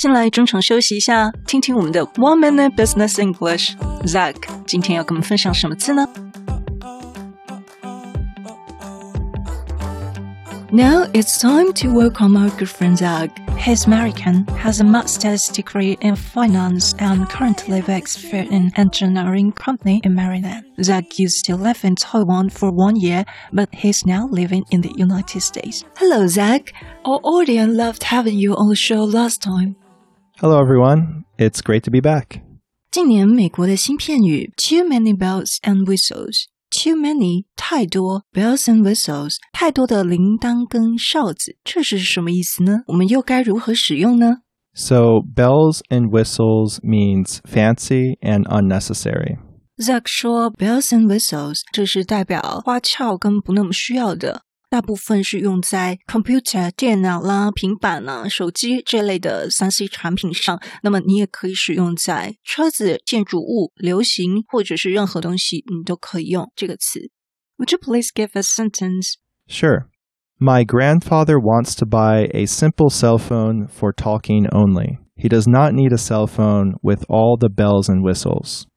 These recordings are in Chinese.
先来中场休息一下，听听我们的 One Minute Business English。Zach 今天要跟我们分享什么字呢？Now it's time to welcome our good friend Zach. He's American, has a master's degree in finance, and currently works for an engineering company in Maryland. Zach used to live in Taiwan for one year, but he's now living in the United States. Hello, Zach. Our audience loved having you on the show last time. Hello, everyone. It's great to be back. 近年美国的新片语 too many bells and whistles. Too many 太多 bells and whistles 太多的铃铛跟哨子，这是什么意思呢？我们又该如何使用呢？So bells and whistles means fancy and unnecessary. Zach 说 bells and whistles 这是代表花俏跟不那么需要的。 大部分是用在 computer 电脑啦、平板啦、手机这类的三 C 产品上。那么你也可以使用在车子、建筑物、流行或者是任何东西，你都可以用这个词。Would you please give a sentence? Sure. My grandfather wants to buy a simple cell phone for talking only. He does not need a cell phone with all the bells and whistles.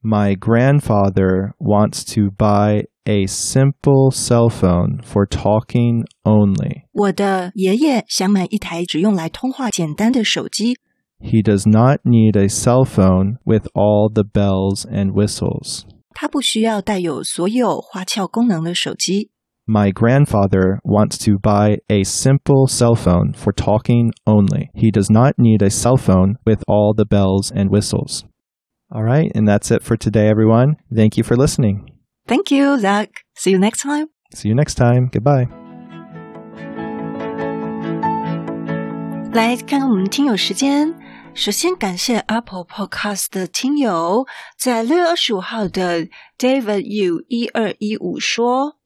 My grandfather wants to buy a simple cell phone for talking only. 我的爷爷想买一台只用来通话简单的手机。He does not need a cell phone with all the bells and whistles. 他不需要带有所有花俏功能的手机。My grandfather wants to buy a simple cell phone for talking only. He does not need a cell phone with all the bells and whistles. All right, and that's it for today, everyone. Thank you for listening. Thank you, Zach. See you next time. See you next time. Goodbye. 来看看我们听友时间。首先感谢 Apple Podcast 的听友，在六月二十五号的 David U 一二一五说，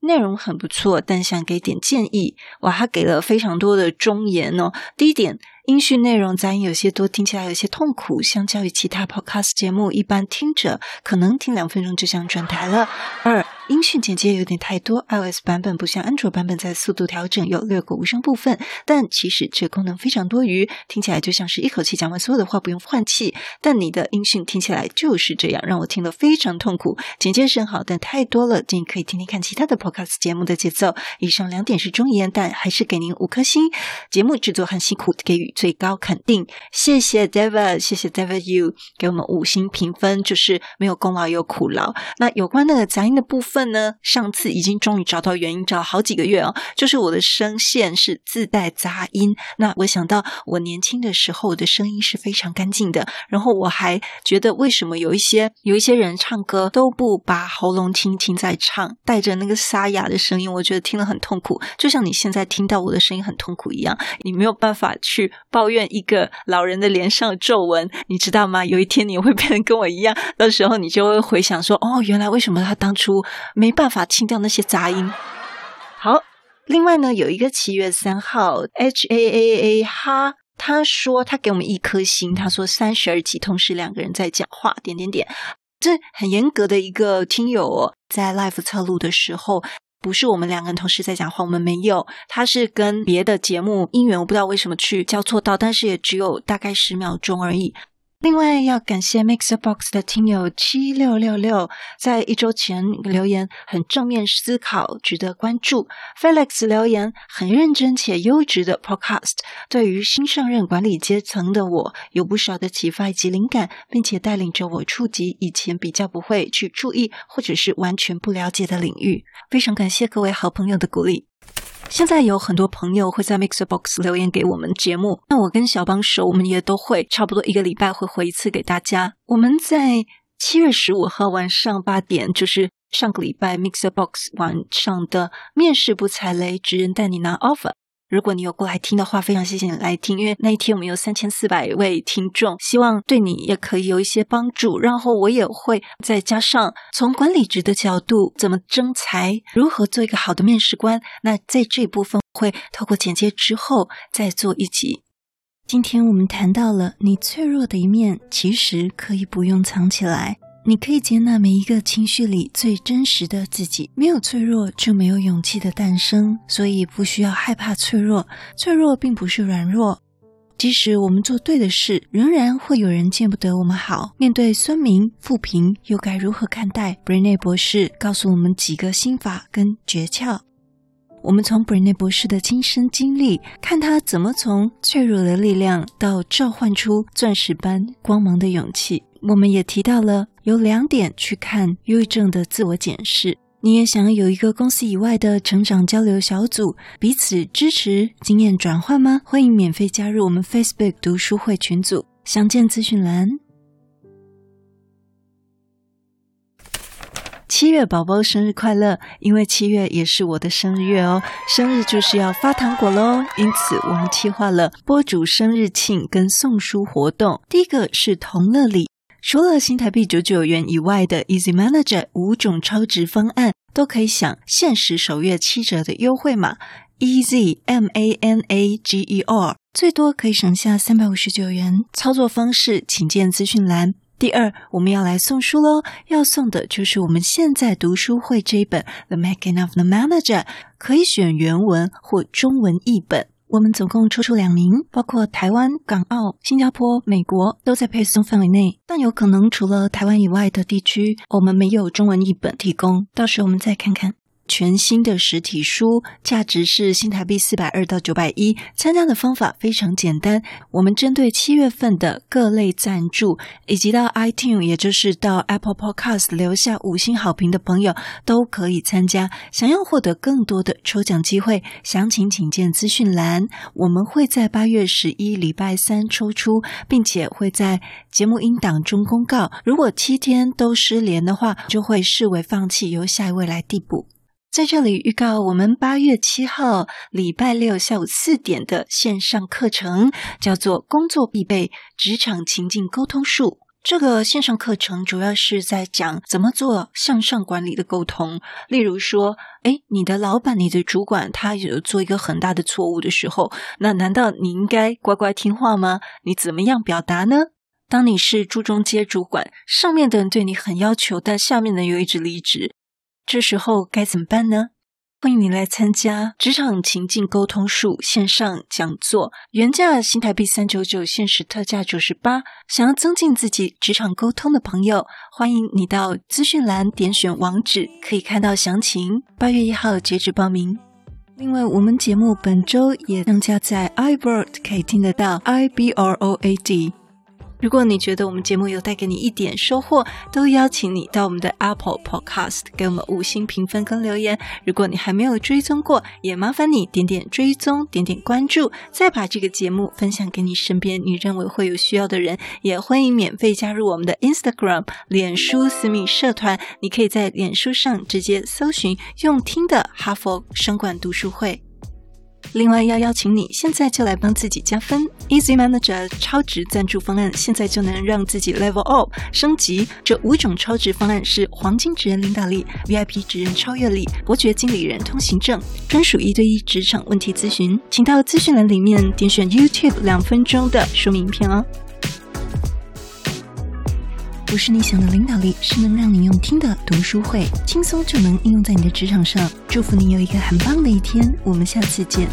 内容很不错，但想给点建议。哇，他给了非常多的忠言哦。第一点。 音讯内容杂音有些多，听起来有些痛苦。相较于其他 podcast 节目，一般听者可能听两分钟就想转台了。二，音讯剪接有点太多，iOS 版本不像安卓版本在速度调整有略过无声部分，但其实这功能非常多余，听起来就像是一口气讲完所有的话，不用换气。但你的音讯听起来就是这样，让我听得非常痛苦。剪接是很好，但太多了，建议可以听听看其他的 podcast 节目的节奏。以上两点是忠言，但还是给您五颗星。节目制作很辛苦，给予。最高肯定，谢谢 David，谢谢 David You 给我们五星评分，就是没有功劳也有苦劳。那有关那个杂音的部分呢？上次已经终于找到原因，找了好几个月哦，就是我的声线是自带杂音。那我想到我年轻的时候，我的声音是非常干净的。然后我还觉得，为什么有一些有一些人唱歌都不把喉咙听听在唱，带着那个沙哑的声音，我觉得听了很痛苦。就像你现在听到我的声音很痛苦一样，你没有办法去。抱怨一个老人的脸上的皱纹，你知道吗？有一天你会变得跟我一样，到时候你就会回想说：“哦，原来为什么他当初没办法清掉那些杂音。”好，另外呢，有一个七月三号，H A A A 哈，他说他给我们一颗星，他说三十二集同时两个人在讲话，点点点，这很严格的一个听友哦，在 live 测录的时候。不是我们两个人同时在讲话，我们没有，他是跟别的节目音源，我不知道为什么去交错到，但是也只有大概十秒钟而已。另外要感谢 Mixbox 的听友七六六六，在一周前留言很正面思考，值得关注。Felix 留言很认真且优质的 Podcast，对于新上任管理阶层的我有不少的启发以及灵感，并且带领着我触及以前比较不会去注意或者是完全不了解的领域。非常感谢各位好朋友的鼓励。现在有很多朋友会在 Mixer Box 留言给我们节目，那我跟小帮手，我们也都会差不多一个礼拜会回一次给大家。我们在七月十五号晚上八点，就是上个礼拜 Mixer Box 晚上的面试不踩雷，直人带你拿 offer。如果你有过来听的话，非常谢谢你来听，因为那一天我们有三千四百位听众，希望对你也可以有一些帮助。然后我也会再加上从管理职的角度，怎么征才，如何做一个好的面试官。那在这部分会透过简介之后再做一集。今天我们谈到了你脆弱的一面，其实可以不用藏起来。你可以接纳每一个情绪里最真实的自己，没有脆弱就没有勇气的诞生，所以不需要害怕脆弱。脆弱并不是软弱。即使我们做对的事，仍然会有人见不得我们好。面对酸民、负评，又该如何看待？Brené 博士告诉我们几个心法跟诀窍。我们从 Brené 博士的亲身经历，看他怎么从脆弱的力量到召唤出钻石般光芒的勇气。我们也提到了有两点去看忧郁症的自我检视。你也想有一个公司以外的成长交流小组，彼此支持、经验转换吗？欢迎免费加入我们 Facebook 读书会群组，详见资讯栏。七月宝宝生日快乐！因为七月也是我的生日月哦，生日就是要发糖果喽。因此，我们计划了播主生日庆跟送书活动。第一个是同乐礼，除了新台币九九元以外的 Easy Manager 五种超值方案，都可以享限时首月七折的优惠码 Easy M A N A G E R，最多可以省下三百五十九元。操作方式，请见资讯栏。第二，我们要来送书喽！要送的就是我们现在读书会这一本《The Making of the Manager》，可以选原文或中文译本。我们总共抽出两名，包括台湾、港澳、新加坡、美国都在配送范围内，但有可能除了台湾以外的地区，我们没有中文译本提供。到时候我们再看看。全新的实体书，价值是新台币四百二到九百一。参加的方法非常简单，我们针对七月份的各类赞助，以及到 iTunes，也就是到 Apple Podcast 留下五星好评的朋友，都可以参加。想要获得更多的抽奖机会，详情请见资讯栏。我们会在八月十一礼拜三抽出，并且会在节目音档中公告。如果七天都失联的话，就会视为放弃，由下一位来递补。在这里预告，我们八月七号礼拜六下午四点的线上课程，叫做《工作必备职场情境沟通术》。这个线上课程主要是在讲怎么做向上管理的沟通。例如说，哎，你的老板、你的主管他有做一个很大的错误的时候，那难道你应该乖乖听话吗？你怎么样表达呢？当你是中阶主管，上面的人对你很要求，但下面的人又一直离职。这时候该怎么办呢？欢迎你来参加职场情境沟通术线上讲座，原价新台币三九九，限时特价九十八。想要增进自己职场沟通的朋友，欢迎你到资讯栏点选网址，可以看到详情。八月一号截止报名。另外，我们节目本周也上架在 iBroad，可以听得到 I B R O A D。如果你觉得我们节目有带给你一点收获，都邀请你到我们的 Apple Podcast 给我们五星评分跟留言。如果你还没有追踪过，也麻烦你点点追踪，点点关注，再把这个节目分享给你身边你认为会有需要的人。也欢迎免费加入我们的 Instagram、脸书私密社团，你可以在脸书上直接搜寻“用听的哈佛商管读书会”。另外要邀请你，现在就来帮自己加分。Easy Manager 超值赞助方案，现在就能让自己 Level Up 升级。这五种超值方案是黄金职人领导力、VIP 职人超越力、伯爵经理人通行证、专属一对一职场问题咨询。请到资讯栏里面点选 YouTube 两分钟的说明影片哦。不是你想的领导力，是能让你用听的读书会，轻松就能应用在你的职场上。祝福你有一个很棒的一天，我们下次见。